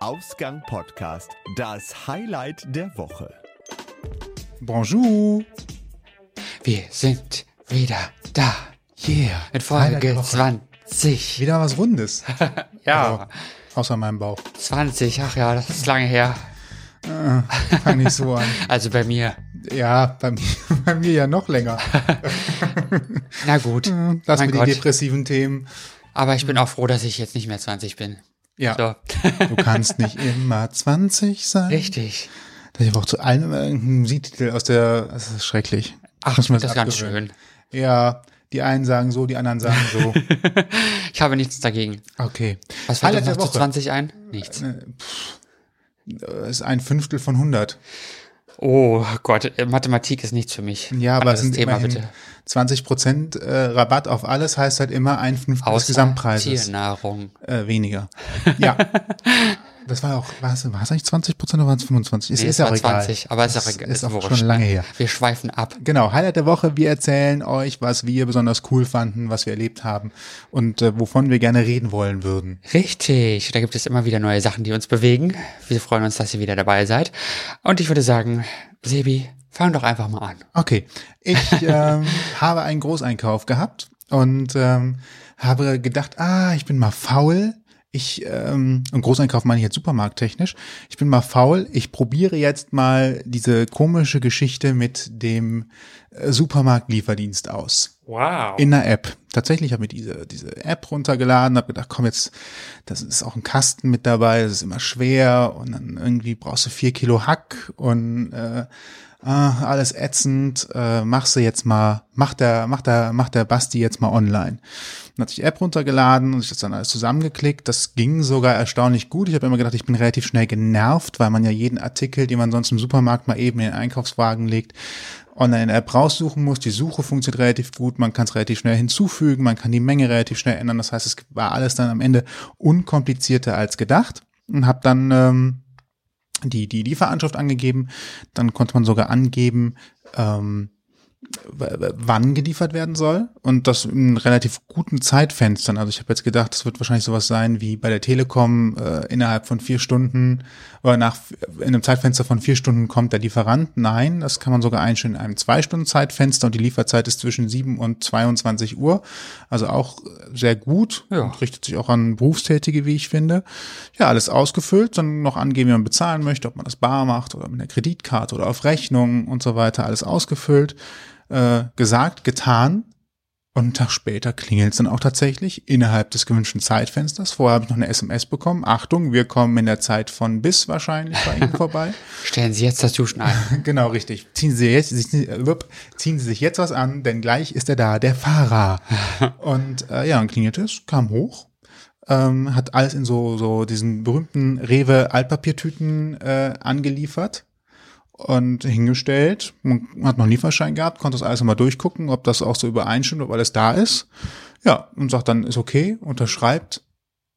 Ausgang Podcast, das Highlight der Woche. Bonjour. Wir sind wieder da. Yeah. Der Folge Woche. 20. Wieder was Rundes. Ja, Also, außer meinem Bauch. 20. Ach ja, das ist lange her. Fang nicht so an. Also bei mir. Ja, bei mir, bei mir ja noch länger. Na gut. Lass mein mir die Gott. depressiven Themen. Aber ich bin auch froh, dass ich jetzt nicht mehr 20 bin. Ja. So. Du kannst nicht immer 20 sein. Richtig. Ich habe auch zu allem immer irgendeinen Musiktitel aus der, das ist schrecklich. Ach, das ist ganz schön. Ja, die einen sagen so, die anderen sagen so. Ich habe nichts dagegen. Okay. Was fällt der noch zu Woche. 20 ein? Nichts. Das ist ein Fünftel von 100. Oh Gott, äh, Mathematik ist nichts für mich. Ja, aber es sind Thema bitte. 20 Prozent äh, Rabatt auf alles heißt halt immer ein Fünftel des Gesamtpreises. Tiernahrung. Äh, weniger. Ja. Das war auch, war es, war es eigentlich 20 Prozent oder waren es 25? Es Nee, ist es ja auch egal. 20, aber ist auch egal. Ist auch schon lange her. Wir schweifen ab. Genau, Highlight der Woche. Wir erzählen euch, was wir besonders cool fanden, was wir erlebt haben und äh, wovon wir gerne reden wollen würden. Richtig, da gibt es immer wieder neue Sachen, die uns bewegen. Wir freuen uns, dass ihr wieder dabei seid. Und ich würde sagen, Sebi, fang doch einfach mal an. Okay, ich ähm, habe einen Großeinkauf gehabt und ähm, habe gedacht, ah, ich bin mal faul. Ich, ähm, und Großeinkauf meine ich jetzt supermarkttechnisch. Ich bin mal faul. Ich probiere jetzt mal diese komische Geschichte mit dem Supermarktlieferdienst aus. Wow. In der App. Tatsächlich habe ich diese, diese App runtergeladen, habe gedacht, komm jetzt, das ist auch ein Kasten mit dabei, das ist immer schwer und dann irgendwie brauchst du vier Kilo Hack und äh, ah, alles ätzend, äh, machst du jetzt mal, macht der, macht der, macht der Basti jetzt mal online. Dann hatte ich die App runtergeladen und ich das dann alles zusammengeklickt. Das ging sogar erstaunlich gut. Ich habe immer gedacht, ich bin relativ schnell genervt, weil man ja jeden Artikel, den man sonst im Supermarkt mal eben in den Einkaufswagen legt, online in der App raussuchen muss. Die Suche funktioniert relativ gut, man kann es relativ schnell hinzufügen, man kann die Menge relativ schnell ändern. Das heißt, es war alles dann am Ende unkomplizierter als gedacht und habe dann ähm, die, die Lieferanschrift angegeben. Dann konnte man sogar angeben, ähm, wann geliefert werden soll und das in relativ guten Zeitfenstern. Also ich habe jetzt gedacht, das wird wahrscheinlich sowas sein wie bei der Telekom äh, innerhalb von vier Stunden oder nach in einem Zeitfenster von vier Stunden kommt der Lieferant. Nein, das kann man sogar einstellen in einem zwei Stunden Zeitfenster und die Lieferzeit ist zwischen 7 und 22 Uhr. Also auch sehr gut Ja. und richtet sich auch an Berufstätige, wie ich finde. Ja, alles ausgefüllt, dann noch angeben, wie man bezahlen möchte, ob man das bar macht oder mit einer Kreditkarte oder auf Rechnung und so weiter. Alles ausgefüllt, äh, gesagt, getan. Und einen Tag später klingelt es dann auch tatsächlich innerhalb des gewünschten Zeitfensters. Vorher habe ich noch eine SMS bekommen. Achtung, wir kommen in der Zeit von bis wahrscheinlich bei Ihnen vorbei. Stellen Sie jetzt das Duschen ein. Genau, richtig. Ziehen Sie jetzt, ziehen Sie sich jetzt was an, denn gleich ist er da, der Fahrer. Und äh, ja, dann klingelte es, kam hoch, ähm, hat alles in so so diesen berühmten Rewe Altpapiertüten äh, angeliefert und hingestellt. Man hat noch einen Lieferschein gehabt, konnte das alles nochmal durchgucken, ob das auch so übereinstimmt, ob alles da ist. Ja, und sagt dann, ist okay, unterschreibt.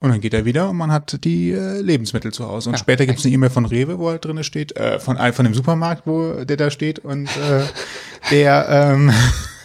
Und dann geht er wieder und man hat die äh, Lebensmittel zu Hause. Und Ja, später gibt es eine E-Mail von Rewe, wo halt drin steht, äh, von, von dem Supermarkt, wo der da steht und äh, der, ähm,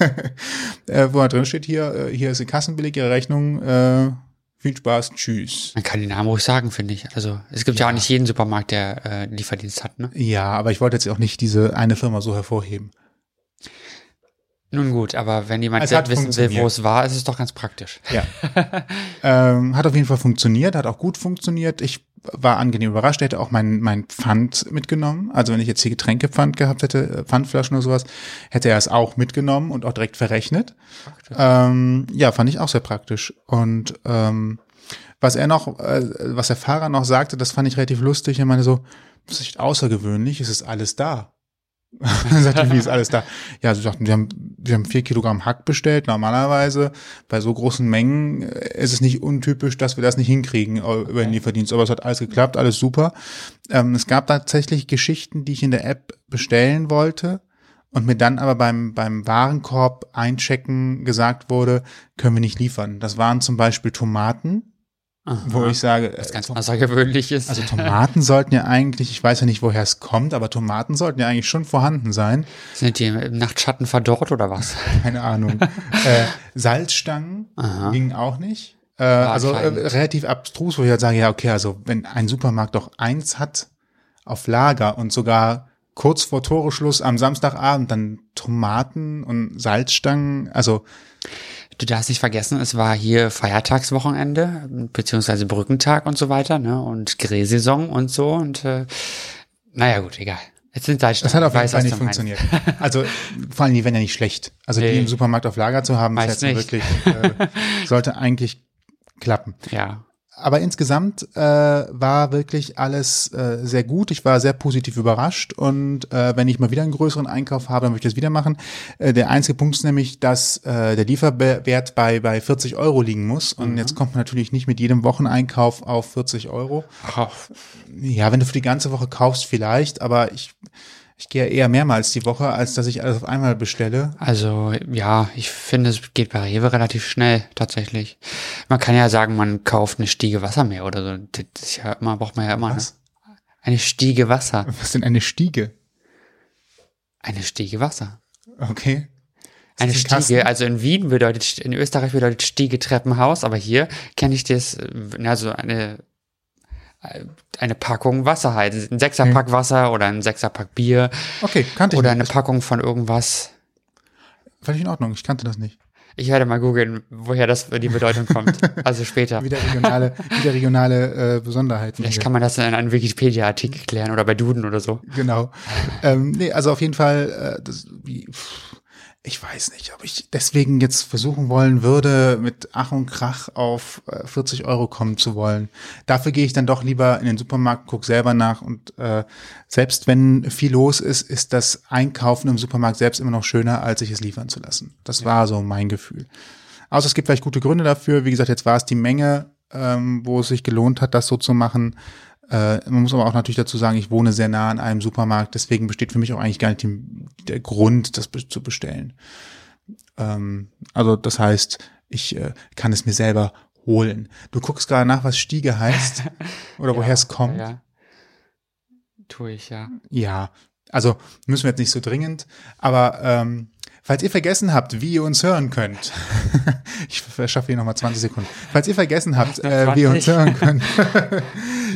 äh, wo halt drin steht, hier, äh, hier ist die Kassenbeleg, Ihre Rechnung, äh, viel Spaß, tschüss. Man kann den Namen ruhig sagen, finde ich. Also es gibt ja. auch nicht jeden Supermarkt, der äh, Lieferdienst hat, ne? Ja, aber ich wollte jetzt auch nicht diese eine Firma so hervorheben. Nun gut, aber wenn jemand wissen will, wo es war, ist es doch ganz praktisch. Ja. ähm, hat auf jeden Fall funktioniert, hat auch gut funktioniert. Ich war angenehm überrascht, hätte auch mein, mein Pfand mitgenommen. Also wenn ich jetzt hier Getränkepfand gehabt hätte, äh, Pfandflaschen oder sowas, hätte er es auch mitgenommen und auch direkt verrechnet. Ähm, ja, fand ich auch sehr praktisch. Und ähm, was er noch, äh, was der Fahrer noch sagte, das fand ich relativ lustig. Er meinte so, das ist echt außergewöhnlich, es ist alles da. Dann sagte ich, wie ist alles da? Ja, sie sagten, wir haben, wir haben vier Kilogramm Hack bestellt. Normalerweise bei so großen Mengen äh, ist es nicht untypisch, dass wir das nicht hinkriegen über den Lieferdienst. Aber es hat alles geklappt, alles super. Ähm, es gab tatsächlich Geschichten, die ich in der App bestellen wollte und mir dann aber beim, beim Warenkorb einchecken gesagt wurde, können wir nicht liefern. Das waren zum Beispiel Tomaten, wo ich sage, Was äh, ganz außergewöhnlich ist. also Tomaten sollten ja eigentlich, ich weiß ja nicht, woher es kommt, aber Tomaten sollten ja eigentlich schon vorhanden sein. Sind die im Nachtschatten verdorrt oder was? Keine Ahnung. äh, Salzstangen Aha. gingen auch nicht. Äh, also äh, relativ abstrus, wo ich halt sage, ja, okay, also wenn ein Supermarkt doch eins hat auf Lager und sogar kurz vor Toreschluss am Samstagabend dann Tomaten und Salzstangen, also Du darfst nicht vergessen, es war hier Feiertagswochenende, beziehungsweise Brückentag und so weiter, ne? Und Grillsaison und so. Und äh, naja, gut, egal. Jetzt sind Salzstangen. das hat auf jeden weiß, Fall nicht funktioniert. Also vor allem, die werden ja nicht schlecht. Also die Nee. im Supermarkt auf Lager zu haben, Meist ist jetzt nicht. wirklich, äh, sollte eigentlich klappen. Ja. Aber insgesamt äh, war wirklich alles äh, sehr gut. Ich war sehr positiv überrascht und äh, wenn ich mal wieder einen größeren Einkauf habe, dann möchte ich das wieder machen. Äh, der einzige Punkt ist nämlich, dass äh, der Lieferwert bei bei 40 Euro liegen muss und jetzt kommt man natürlich nicht mit jedem Wocheneinkauf auf 40 Euro. Oh, Ja, wenn du für die ganze Woche kaufst, vielleicht, aber ich ich gehe eher mehrmals die Woche, als dass ich alles auf einmal bestelle. Also ja, ich finde, es geht bei Rewe relativ schnell tatsächlich. Man kann ja sagen, man kauft eine Stiege Wasser mehr oder so. Das ist ja immer, braucht man ja immer. Was? Eine Stiege Wasser. Was denn eine Stiege? Eine Stiege Wasser. Okay. Ist Eine ein Kasten? Stiege, also in Wien bedeutet, in Österreich bedeutet Stiege Treppenhaus, aber hier kenne ich das, also eine, eine Packung Wasser halt. Ein Sechserpack Wasser oder ein Sechserpack Bier Okay, kannte ich oder eine nicht. Packung von irgendwas. Völlig in Ordnung, ich kannte das nicht. Ich werde mal googeln, woher das die Bedeutung kommt. Also später. Wieder regionale, wieder regionale äh, Besonderheiten. Vielleicht kann man das in einem Wikipedia-Artikel klären oder bei Duden oder so. Genau. ähm, nee, also auf jeden Fall, äh, das, wie, pff, ich weiß nicht, ob ich deswegen jetzt versuchen wollen würde, mit Ach und Krach auf äh, 40 Euro kommen zu wollen. Dafür gehe ich dann doch lieber in den Supermarkt, guck selber nach und äh, selbst wenn viel los ist, ist das Einkaufen im Supermarkt selbst immer noch schöner, als sich es liefern zu lassen. Das war so mein Gefühl. Außer es gibt vielleicht gute Gründe dafür. Wie gesagt, jetzt war es die Menge, ähm, wo es sich gelohnt hat, das so zu machen. Äh, man muss aber auch natürlich dazu sagen, ich wohne sehr nah an einem Supermarkt, deswegen besteht für mich auch eigentlich gar nicht die, der Grund, das zu bestellen. Ähm, also das heißt, ich äh, kann es mir selber holen. Du guckst gerade nach, was Stiege heißt oder woher es kommt. Ja. Tue ich, ja. Ja, also müssen wir jetzt nicht so dringend, aber ähm, falls ihr vergessen habt, wie ihr uns hören könnt, ich verschaffe hier nochmal 20 Sekunden, falls ihr vergessen habt, äh, wie ihr uns 20. hören könnt,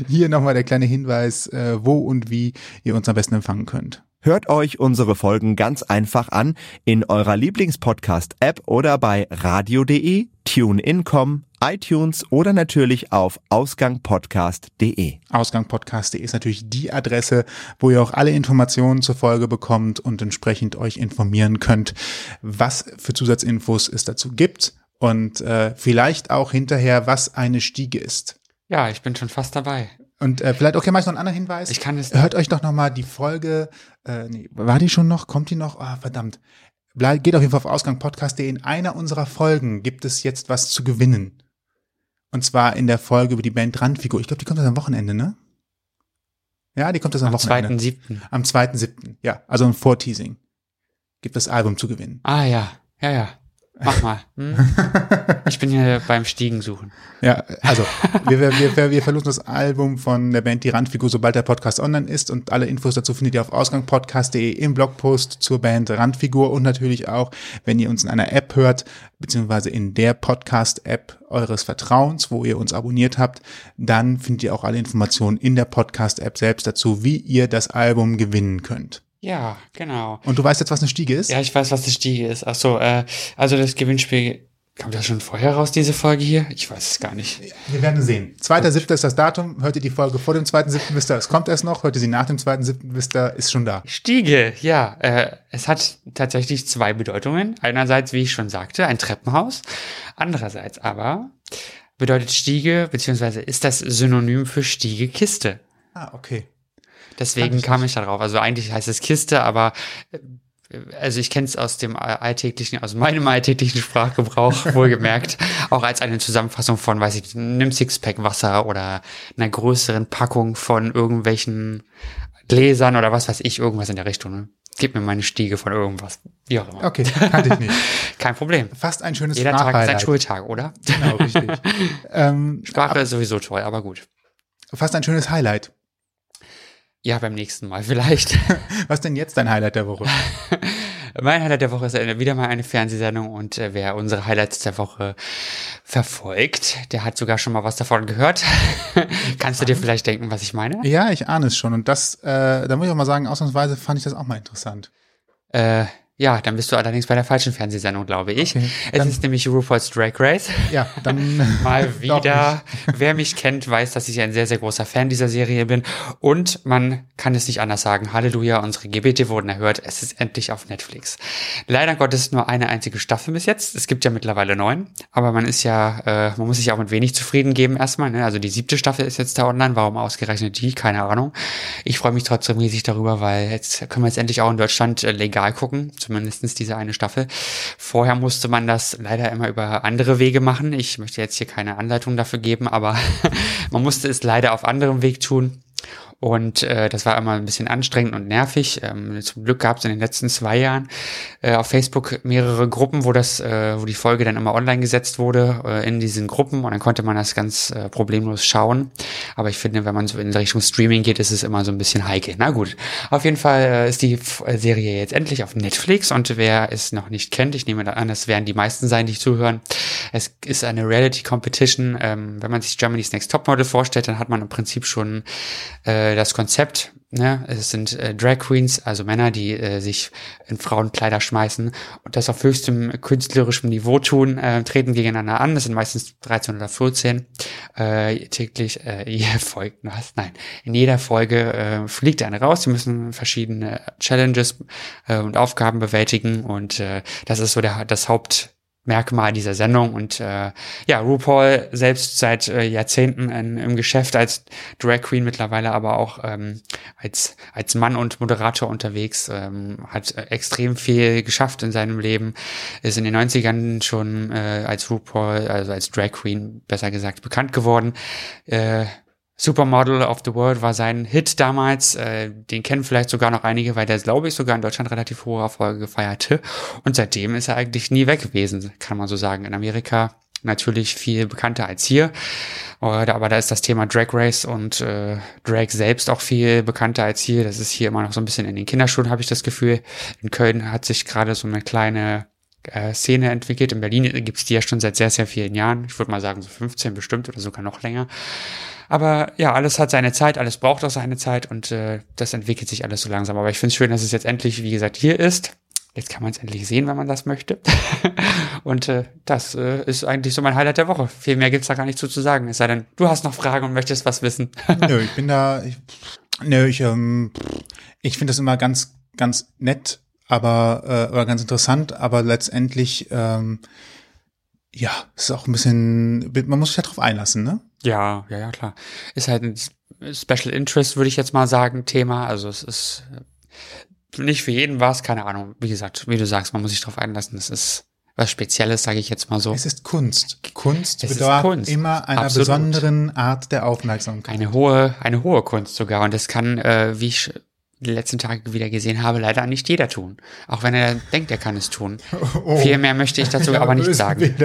hier nochmal der kleine Hinweis, äh, wo und wie ihr uns am besten empfangen könnt. Hört euch unsere Folgen ganz einfach an in eurer Lieblingspodcast-App oder bei radio.de, TuneIn.com, iTunes oder natürlich auf ausgangpodcast.de. Ausgangpodcast.de ist natürlich die Adresse, wo ihr auch alle Informationen zur Folge bekommt und entsprechend euch informieren könnt, was für Zusatzinfos es dazu gibt und äh, vielleicht auch hinterher, was eine Stiege ist. Ja, ich bin schon fast dabei. Und äh, vielleicht, okay, mach ich noch einen anderen Hinweis. Ich kann es Hört euch doch noch mal die Folge, äh, nee, war die schon noch? Kommt die noch? Ah, verdammt. Bleib, geht auf jeden Fall auf ausgangpodcast.de. In einer unserer Folgen gibt es jetzt was zu gewinnen. Und zwar in der Folge über die Band Randfigur. Ich glaube, die kommt das am Wochenende, ne? Ja, die kommt das am, am Wochenende. 2.7. Am 2.7. Ja, also ein Vorteasing. Gibt das Album zu gewinnen. Ah ja, ja, ja. Mach mal. Hm? Ich bin hier beim Stiegen suchen. Ja, also wir, wir, wir, wir verlosen das Album von der Band Die Randfigur, sobald der Podcast online ist und alle Infos dazu findet ihr auf ausgangpodcast.de im Blogpost zur Band Randfigur und natürlich auch, wenn ihr uns in einer App hört, beziehungsweise in der Podcast-App eures Vertrauens, wo ihr uns abonniert habt, dann findet ihr auch alle Informationen in der Podcast-App selbst dazu, wie ihr das Album gewinnen könnt. Ja, genau. Und du weißt jetzt, was eine Stiege ist? Ja, ich weiß, was die Stiege ist. Ach so, äh, also das Gewinnspiel, kommt das schon vorher raus, diese Folge hier? Ich weiß es gar nicht. Wir werden sehen. 2.7. ist das Datum. Hört ihr die Folge vor dem 2.7. wisst ihr, es kommt erst noch. Hört ihr sie nach dem 2.7. wisst ihr, ist schon da. Stiege, ja. Äh, es hat tatsächlich zwei Bedeutungen. Einerseits, wie ich schon sagte, ein Treppenhaus. Andererseits aber bedeutet Stiege, beziehungsweise ist das Synonym für Stiegekiste. Ah, okay. Deswegen ich kam ich da drauf. Also eigentlich heißt es Kiste, aber äh, also ich kenne es aus dem alltäglichen, aus meinem alltäglichen Sprachgebrauch wohlgemerkt, auch als eine Zusammenfassung von, weiß ich, einem Sixpack Wasser oder einer größeren Packung von irgendwelchen Gläsern oder was weiß ich, irgendwas in der Richtung. Ne? Gib mir meine Stiege von irgendwas, wie auch immer. Okay, kannte ich nicht. Kein Problem. Fast ein schönes Jeder Tag ist ein. Schultag, oder? Genau, richtig. ähm, Sprache ist sowieso toll, aber gut. fast ein schönes Highlight. Ja, beim nächsten Mal vielleicht. Was denn jetzt dein Highlight der Woche? Mein Highlight der Woche ist wieder mal eine Fernsehsendung und äh, wer unsere Highlights der Woche verfolgt, der hat sogar schon mal was davon gehört. Kannst du dir vielleicht denken, was ich meine? Ja, ich ahne es schon. Und das, äh, da muss ich auch mal sagen, ausnahmsweise fand ich das auch mal interessant. Äh, ja, dann bist du allerdings bei der falschen Fernsehsendung, glaube ich. Okay, es ist nämlich RuPaul's Drag Race. Ja, dann mal wieder. Wer mich kennt, weiß, dass ich ein sehr, sehr großer Fan dieser Serie bin. Und man kann es nicht anders sagen. Halleluja, unsere Gebete wurden erhört. Es ist endlich auf Netflix. Leider Gottes nur eine einzige Staffel bis jetzt. Es gibt ja mittlerweile neun. Aber man ist ja, äh, man muss sich auch mit wenig zufrieden geben erstmal. Ne? Also die siebte Staffel ist jetzt da online. Warum ausgerechnet die? Keine Ahnung. Ich freue mich trotzdem riesig darüber, weil jetzt können wir jetzt endlich auch in Deutschland äh, legal gucken zumindestens diese eine Staffel. Vorher musste man das leider immer über andere Wege machen. Ich möchte jetzt hier keine Anleitung dafür geben, aber man musste es leider auf anderem Weg tun. Und äh, das war immer ein bisschen anstrengend und nervig. Ähm, zum Glück gab es in den letzten zwei Jahren äh, auf Facebook mehrere Gruppen, wo das, äh, wo die Folge dann immer online gesetzt wurde äh, in diesen Gruppen und dann konnte man das ganz äh, problemlos schauen. Aber ich finde, wenn man so in Richtung Streaming geht, ist es immer so ein bisschen heikel. Na gut, auf jeden Fall äh, ist die F äh, Serie jetzt endlich auf Netflix und wer es noch nicht kennt, ich nehme an, das werden die meisten sein, die zuhören. Es ist eine Reality Competition. Ähm, wenn man sich Germany's Next Topmodel vorstellt, dann hat man im Prinzip schon äh, äh, das Konzept, ne, es sind äh, Drag Queens, also Männer, die äh, sich in Frauenkleider schmeißen und das auf höchstem künstlerischem Niveau tun, äh, treten gegeneinander an. Das sind meistens 13 oder 14 äh, täglich. Äh, jede Folge, was? Nein, in jeder Folge äh, fliegt eine raus. Sie müssen verschiedene Challenges äh, und Aufgaben bewältigen und äh, das ist so der das Haupt Merkmal dieser Sendung. Und äh, ja, RuPaul selbst seit äh, Jahrzehnten in, im Geschäft als Drag Queen mittlerweile, aber auch ähm, als, als Mann und Moderator unterwegs, ähm, hat äh, extrem viel geschafft in seinem Leben, ist in den 90ern schon äh, als RuPaul, also als Drag Queen besser gesagt, bekannt geworden. Äh, Supermodel of the World war sein Hit damals. Äh, den kennen vielleicht sogar noch einige, weil der, glaube ich, sogar in Deutschland relativ hohe Erfolge gefeierte. Und seitdem ist er eigentlich nie weg gewesen, kann man so sagen. In Amerika natürlich viel bekannter als hier. Aber da ist das Thema Drag Race und äh, Drag selbst auch viel bekannter als hier. Das ist hier immer noch so ein bisschen in den Kinderschuhen, habe ich das Gefühl. In Köln hat sich gerade so eine kleine äh, Szene entwickelt. In Berlin gibt's die ja schon seit sehr, sehr vielen Jahren. Ich würde mal sagen, so 15 bestimmt oder sogar noch länger. Aber ja, alles hat seine Zeit, alles braucht auch seine Zeit und äh, das entwickelt sich alles so langsam. Aber ich finde es schön, dass es jetzt endlich, wie gesagt, hier ist. Jetzt kann man es endlich sehen, wenn man das möchte. und äh, das äh, ist eigentlich so mein Highlight der Woche. Viel mehr gibt's da gar nicht zu, zu sagen. Es sei denn, du hast noch Fragen und möchtest was wissen. nö, ich bin da. Ich, nö, ich, ähm, ich finde das immer ganz, ganz nett, aber äh, oder ganz interessant, aber letztendlich ähm, ja, ist auch ein bisschen, man muss sich ja drauf einlassen, ne? Ja, ja, ja, klar. Ist halt ein Special Interest, würde ich jetzt mal sagen, Thema. Also es ist nicht für jeden was, keine Ahnung. Wie gesagt, wie du sagst, man muss sich drauf einlassen. Es ist was Spezielles, sage ich jetzt mal so. Es ist Kunst. Kunst es bedarf Kunst. immer einer Absolut. besonderen Art der Aufmerksamkeit. Eine hohe, eine hohe Kunst sogar. Und das kann, äh, wie ich die letzten Tage wieder gesehen habe, leider nicht jeder tun. Auch wenn er denkt, er kann es tun. Oh. Viel mehr möchte ich dazu aber nicht sagen.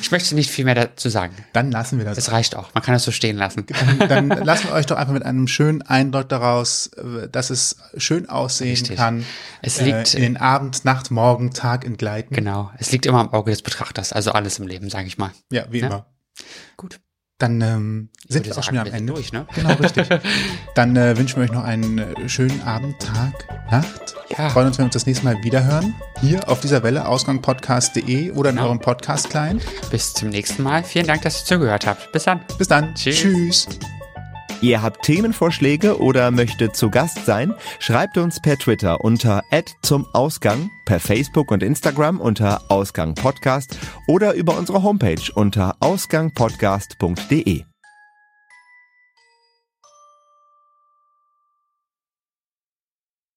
Ich möchte nicht viel mehr dazu sagen. Dann lassen wir das. Es reicht auch. Man kann es so stehen lassen. Dann, dann lassen wir euch doch einfach mit einem schönen Eindruck daraus, dass es schön aussehen Richtig. kann. Es liegt äh, in den Abend, Nacht, Morgen, Tag entgleiten. Genau. Es liegt immer am Auge des Betrachters. Also alles im Leben, sage ich mal. Ja, wie ja? immer. Gut. Dann ähm, sind wir auch schon wieder am Ende. Durch, ne? Genau, richtig. Dann äh, wünschen wir euch noch einen äh, schönen Abend, Tag, Nacht. Ja. Freuen uns, wenn wir uns das nächste Mal wiederhören. Hier auf dieser Welle, ausgangpodcast.de oder in genau. eurem Podcast-Client. Bis zum nächsten Mal. Vielen Dank, dass ihr zugehört habt. Bis dann. Bis dann. Tschüss. Tschüss. Ihr habt Themenvorschläge oder möchtet zu Gast sein? Schreibt uns per Twitter unter zum Ausgang, per Facebook und Instagram unter Ausgang Podcast oder über unsere Homepage unter ausgangpodcast.de.